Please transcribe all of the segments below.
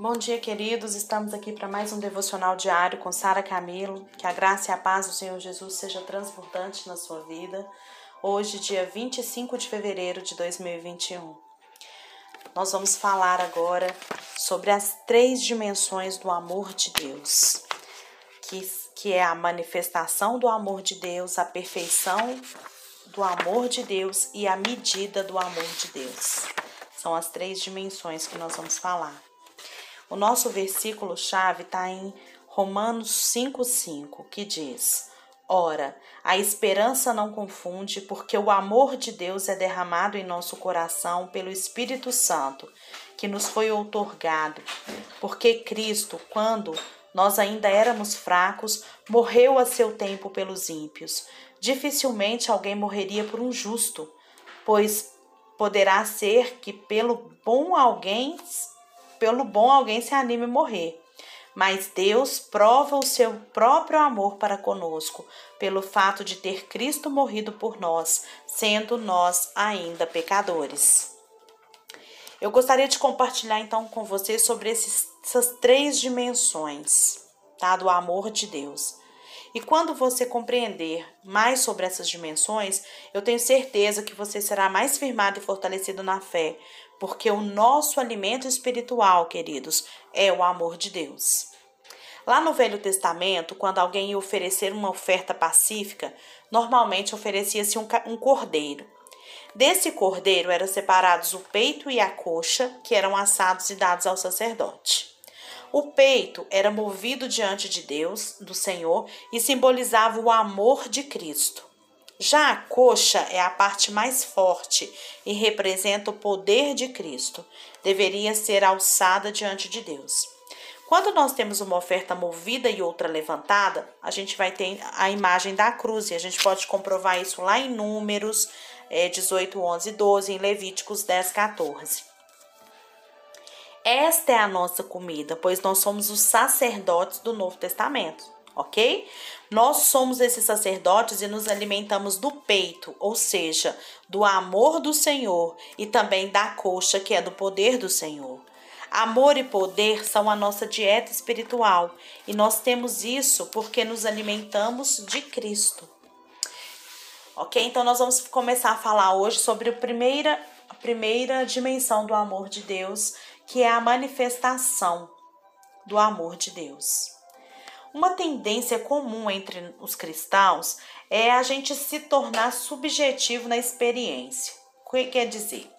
Bom dia, queridos. Estamos aqui para mais um devocional diário com Sara Camilo. Que a graça e a paz do Senhor Jesus seja transbordante na sua vida. Hoje, dia 25 de fevereiro de 2021. Nós vamos falar agora sobre as três dimensões do amor de Deus, que, que é a manifestação do amor de Deus, a perfeição do amor de Deus e a medida do amor de Deus. São as três dimensões que nós vamos falar. O nosso versículo-chave está em Romanos 5,5, que diz: Ora, a esperança não confunde, porque o amor de Deus é derramado em nosso coração pelo Espírito Santo, que nos foi outorgado. Porque Cristo, quando nós ainda éramos fracos, morreu a seu tempo pelos ímpios. Dificilmente alguém morreria por um justo, pois poderá ser que pelo bom alguém pelo bom alguém se anime a morrer. Mas Deus prova o seu próprio amor para conosco, pelo fato de ter Cristo morrido por nós, sendo nós ainda pecadores. Eu gostaria de compartilhar então com vocês sobre esses, essas três dimensões tá, do amor de Deus. E quando você compreender mais sobre essas dimensões, eu tenho certeza que você será mais firmado e fortalecido na fé, porque o nosso alimento espiritual, queridos, é o amor de Deus. Lá no Velho Testamento, quando alguém ia oferecer uma oferta pacífica, normalmente oferecia-se um, um cordeiro. Desse cordeiro eram separados o peito e a coxa, que eram assados e dados ao sacerdote. O peito era movido diante de Deus, do Senhor, e simbolizava o amor de Cristo. Já a coxa é a parte mais forte e representa o poder de Cristo. Deveria ser alçada diante de Deus. Quando nós temos uma oferta movida e outra levantada, a gente vai ter a imagem da cruz e a gente pode comprovar isso lá em Números é, 18, 11 e 12, em Levíticos 10, 14. Esta é a nossa comida, pois nós somos os sacerdotes do Novo Testamento, ok? Nós somos esses sacerdotes e nos alimentamos do peito, ou seja, do amor do Senhor e também da coxa, que é do poder do Senhor. Amor e poder são a nossa dieta espiritual e nós temos isso porque nos alimentamos de Cristo. Ok? Então, nós vamos começar a falar hoje sobre a primeira, a primeira dimensão do amor de Deus, que é a manifestação do amor de Deus. Uma tendência comum entre os cristãos é a gente se tornar subjetivo na experiência. O que quer dizer?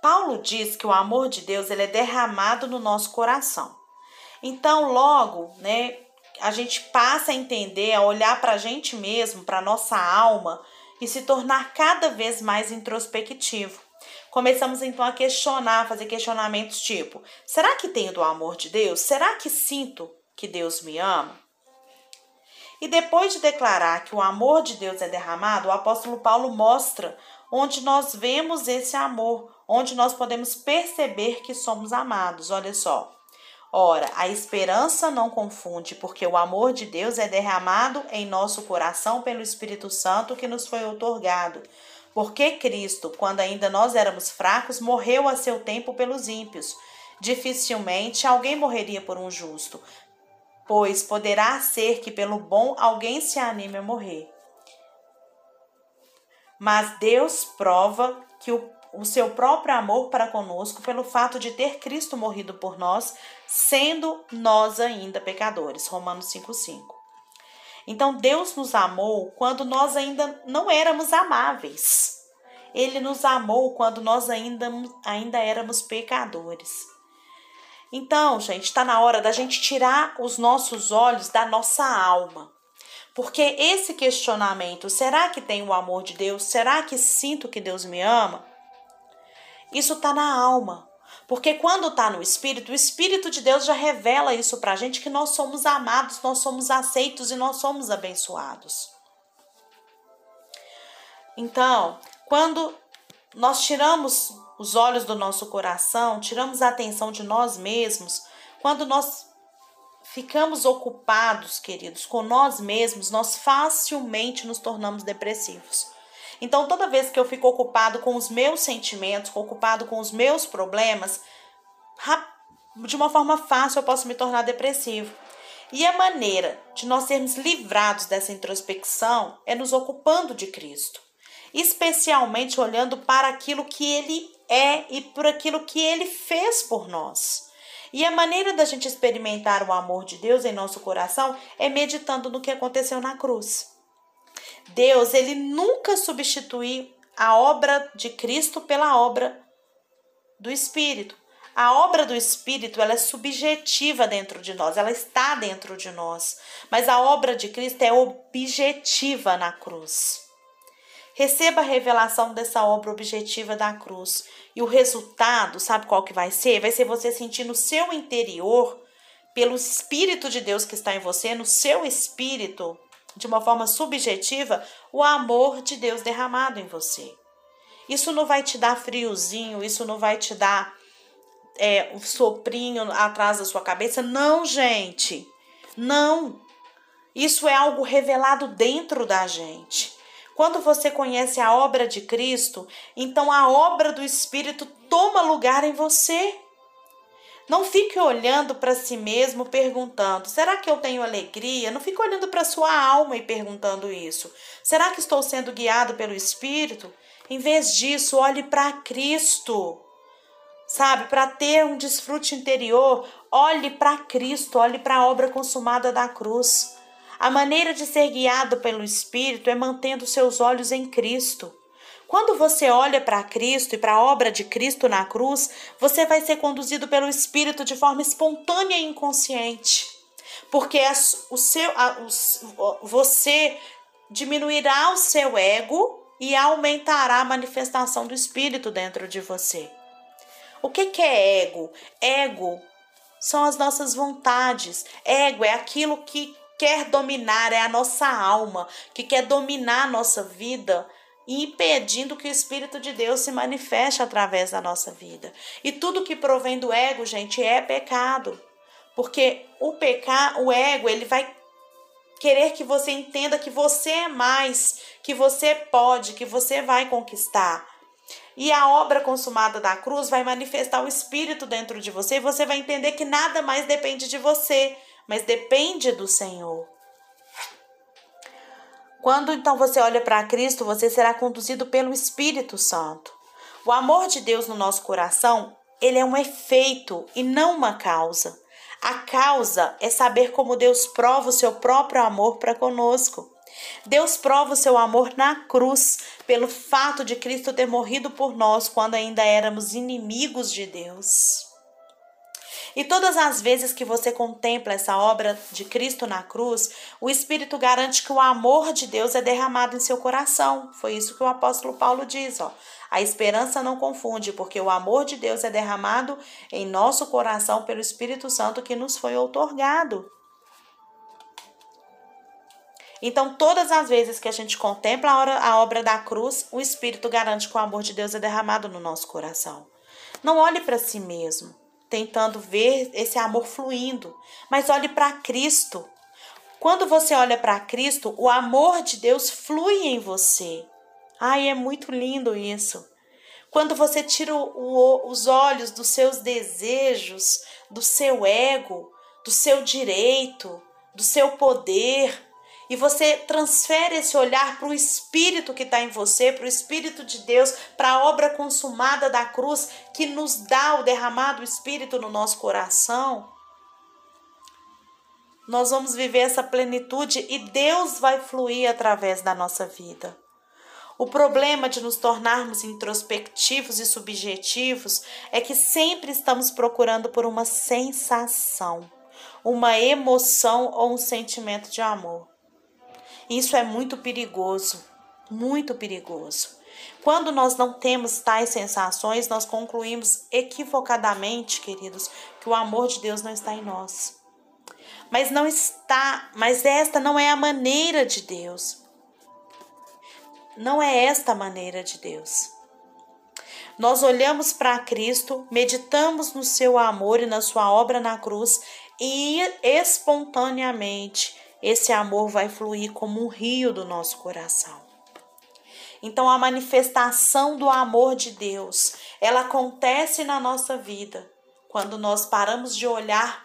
Paulo diz que o amor de Deus ele é derramado no nosso coração. Então, logo, né, a gente passa a entender, a olhar para a gente mesmo, para nossa alma e se tornar cada vez mais introspectivo. Começamos então a questionar, fazer questionamentos tipo: será que tenho do amor de Deus? Será que sinto que Deus me ama? E depois de declarar que o amor de Deus é derramado, o apóstolo Paulo mostra onde nós vemos esse amor, onde nós podemos perceber que somos amados. Olha só. Ora, a esperança não confunde, porque o amor de Deus é derramado em nosso coração pelo Espírito Santo que nos foi outorgado. Porque Cristo, quando ainda nós éramos fracos, morreu a seu tempo pelos ímpios. Dificilmente alguém morreria por um justo, pois poderá ser que pelo bom alguém se anime a morrer. Mas Deus prova que o, o seu próprio amor para conosco pelo fato de ter Cristo morrido por nós, sendo nós ainda pecadores. Romanos 5,5. Então Deus nos amou quando nós ainda não éramos amáveis. Ele nos amou quando nós ainda, ainda éramos pecadores. Então, gente, está na hora da gente tirar os nossos olhos da nossa alma. Porque esse questionamento, será que tem o amor de Deus? Será que sinto que Deus me ama? Isso está na alma. Porque quando está no Espírito, o Espírito de Deus já revela isso para a gente que nós somos amados, nós somos aceitos e nós somos abençoados. Então, quando nós tiramos os olhos do nosso coração, tiramos a atenção de nós mesmos, quando nós ficamos ocupados, queridos, com nós mesmos, nós facilmente nos tornamos depressivos. Então, toda vez que eu fico ocupado com os meus sentimentos, ocupado com os meus problemas, de uma forma fácil eu posso me tornar depressivo. E a maneira de nós sermos livrados dessa introspecção é nos ocupando de Cristo, especialmente olhando para aquilo que Ele é e por aquilo que Ele fez por nós. E a maneira da gente experimentar o amor de Deus em nosso coração é meditando no que aconteceu na cruz. Deus, ele nunca substituiu a obra de Cristo pela obra do Espírito. A obra do Espírito ela é subjetiva dentro de nós, ela está dentro de nós, mas a obra de Cristo é objetiva na cruz. Receba a revelação dessa obra objetiva da cruz. E o resultado, sabe qual que vai ser? Vai ser você sentir no seu interior, pelo Espírito de Deus que está em você, no seu espírito, de uma forma subjetiva, o amor de Deus derramado em você. Isso não vai te dar friozinho, isso não vai te dar é, um soprinho atrás da sua cabeça. Não, gente. Não. Isso é algo revelado dentro da gente. Quando você conhece a obra de Cristo, então a obra do Espírito toma lugar em você. Não fique olhando para si mesmo perguntando: será que eu tenho alegria? Não fique olhando para sua alma e perguntando isso. Será que estou sendo guiado pelo Espírito? Em vez disso, olhe para Cristo. Sabe, para ter um desfrute interior, olhe para Cristo, olhe para a obra consumada da cruz. A maneira de ser guiado pelo Espírito é mantendo seus olhos em Cristo. Quando você olha para Cristo e para a obra de Cristo na cruz, você vai ser conduzido pelo Espírito de forma espontânea e inconsciente. Porque o seu, o, você diminuirá o seu ego e aumentará a manifestação do Espírito dentro de você. O que, que é ego? Ego são as nossas vontades. Ego é aquilo que quer dominar, é a nossa alma, que quer dominar a nossa vida, impedindo que o Espírito de Deus se manifeste através da nossa vida. E tudo que provém do ego, gente, é pecado. Porque o pecar, o ego, ele vai querer que você entenda que você é mais, que você pode, que você vai conquistar. E a obra consumada da cruz vai manifestar o Espírito dentro de você e você vai entender que nada mais depende de você, mas depende do Senhor. Quando então você olha para Cristo, você será conduzido pelo Espírito Santo. O amor de Deus no nosso coração, ele é um efeito e não uma causa. A causa é saber como Deus prova o seu próprio amor para conosco. Deus prova o seu amor na cruz, pelo fato de Cristo ter morrido por nós quando ainda éramos inimigos de Deus. E todas as vezes que você contempla essa obra de Cristo na cruz, o Espírito garante que o amor de Deus é derramado em seu coração. Foi isso que o apóstolo Paulo diz, ó. A esperança não confunde, porque o amor de Deus é derramado em nosso coração pelo Espírito Santo que nos foi outorgado. Então, todas as vezes que a gente contempla a obra da cruz, o Espírito garante que o amor de Deus é derramado no nosso coração. Não olhe para si mesmo tentando ver esse amor fluindo, mas olhe para Cristo. Quando você olha para Cristo, o amor de Deus flui em você. Ai, é muito lindo isso. Quando você tira o, os olhos dos seus desejos, do seu ego, do seu direito, do seu poder, e você transfere esse olhar para o Espírito que está em você, para o Espírito de Deus, para a obra consumada da cruz que nos dá o derramado Espírito no nosso coração, nós vamos viver essa plenitude e Deus vai fluir através da nossa vida. O problema de nos tornarmos introspectivos e subjetivos é que sempre estamos procurando por uma sensação, uma emoção ou um sentimento de amor. Isso é muito perigoso, muito perigoso. Quando nós não temos tais sensações, nós concluímos equivocadamente, queridos, que o amor de Deus não está em nós. Mas não está, mas esta não é a maneira de Deus. Não é esta a maneira de Deus. Nós olhamos para Cristo, meditamos no seu amor e na sua obra na cruz e espontaneamente esse amor vai fluir como um rio do nosso coração. Então a manifestação do amor de Deus, ela acontece na nossa vida quando nós paramos de olhar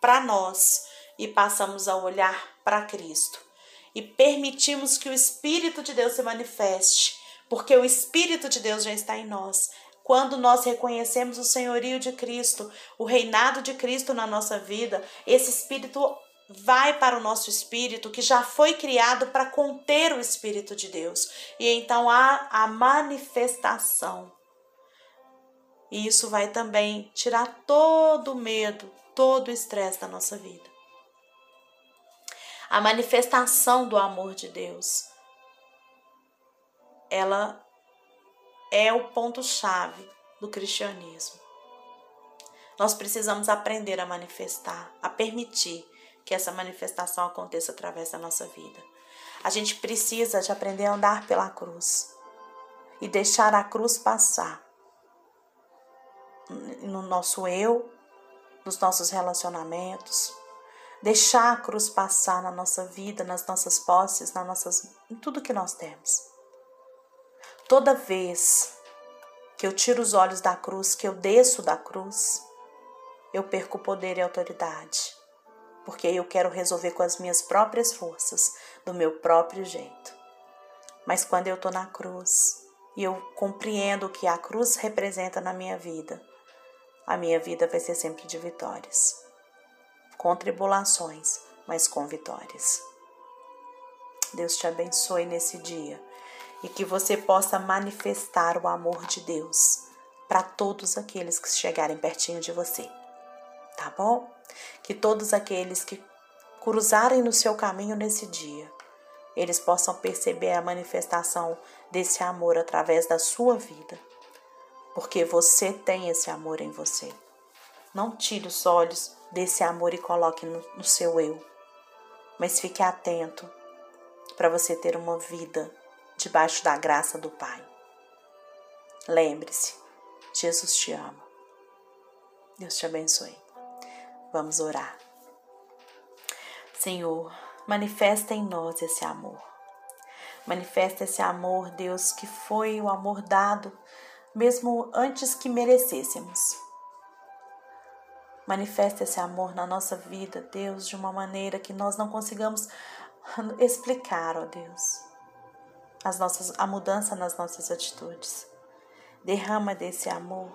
para nós e passamos a olhar para Cristo e permitimos que o Espírito de Deus se manifeste, porque o Espírito de Deus já está em nós. Quando nós reconhecemos o senhorio de Cristo, o reinado de Cristo na nossa vida, esse Espírito vai para o nosso espírito que já foi criado para conter o Espírito de Deus. E então há a manifestação. E isso vai também tirar todo o medo, todo o estresse da nossa vida. A manifestação do amor de Deus, ela é o ponto-chave do cristianismo. Nós precisamos aprender a manifestar, a permitir que essa manifestação aconteça através da nossa vida. A gente precisa de aprender a andar pela cruz e deixar a cruz passar no nosso eu, nos nossos relacionamentos, deixar a cruz passar na nossa vida, nas nossas posses, nas nossas, em tudo que nós temos. Toda vez que eu tiro os olhos da cruz, que eu desço da cruz, eu perco poder e autoridade porque eu quero resolver com as minhas próprias forças, do meu próprio jeito. Mas quando eu estou na cruz e eu compreendo o que a cruz representa na minha vida, a minha vida vai ser sempre de vitórias. Com tribulações, mas com vitórias. Deus te abençoe nesse dia e que você possa manifestar o amor de Deus para todos aqueles que chegarem pertinho de você. Tá bom? Que todos aqueles que cruzarem no seu caminho nesse dia, eles possam perceber a manifestação desse amor através da sua vida, porque você tem esse amor em você. Não tire os olhos desse amor e coloque no, no seu eu, mas fique atento para você ter uma vida debaixo da graça do Pai. Lembre-se, Jesus te ama. Deus te abençoe. Vamos orar. Senhor, manifesta em nós esse amor. Manifesta esse amor, Deus, que foi o amor dado mesmo antes que merecêssemos. Manifesta esse amor na nossa vida, Deus, de uma maneira que nós não consigamos explicar, ó Deus, as nossas, a mudança nas nossas atitudes. Derrama desse amor,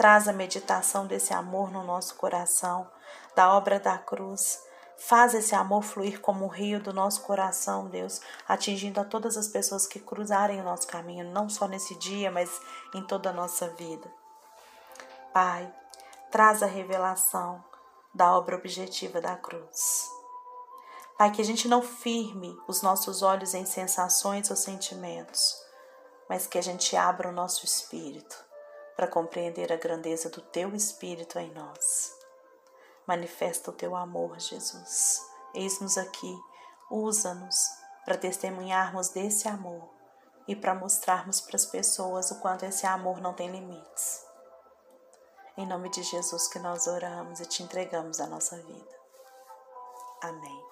traz a meditação desse amor no nosso coração da obra da cruz. Faz esse amor fluir como um rio do nosso coração, Deus, atingindo a todas as pessoas que cruzarem o nosso caminho, não só nesse dia, mas em toda a nossa vida. Pai, traz a revelação da obra objetiva da cruz. Pai, que a gente não firme os nossos olhos em sensações ou sentimentos, mas que a gente abra o nosso espírito para compreender a grandeza do Teu Espírito em nós. Manifesta o teu amor, Jesus. Eis-nos aqui, usa-nos para testemunharmos desse amor e para mostrarmos para as pessoas o quanto esse amor não tem limites. Em nome de Jesus que nós oramos e te entregamos a nossa vida. Amém.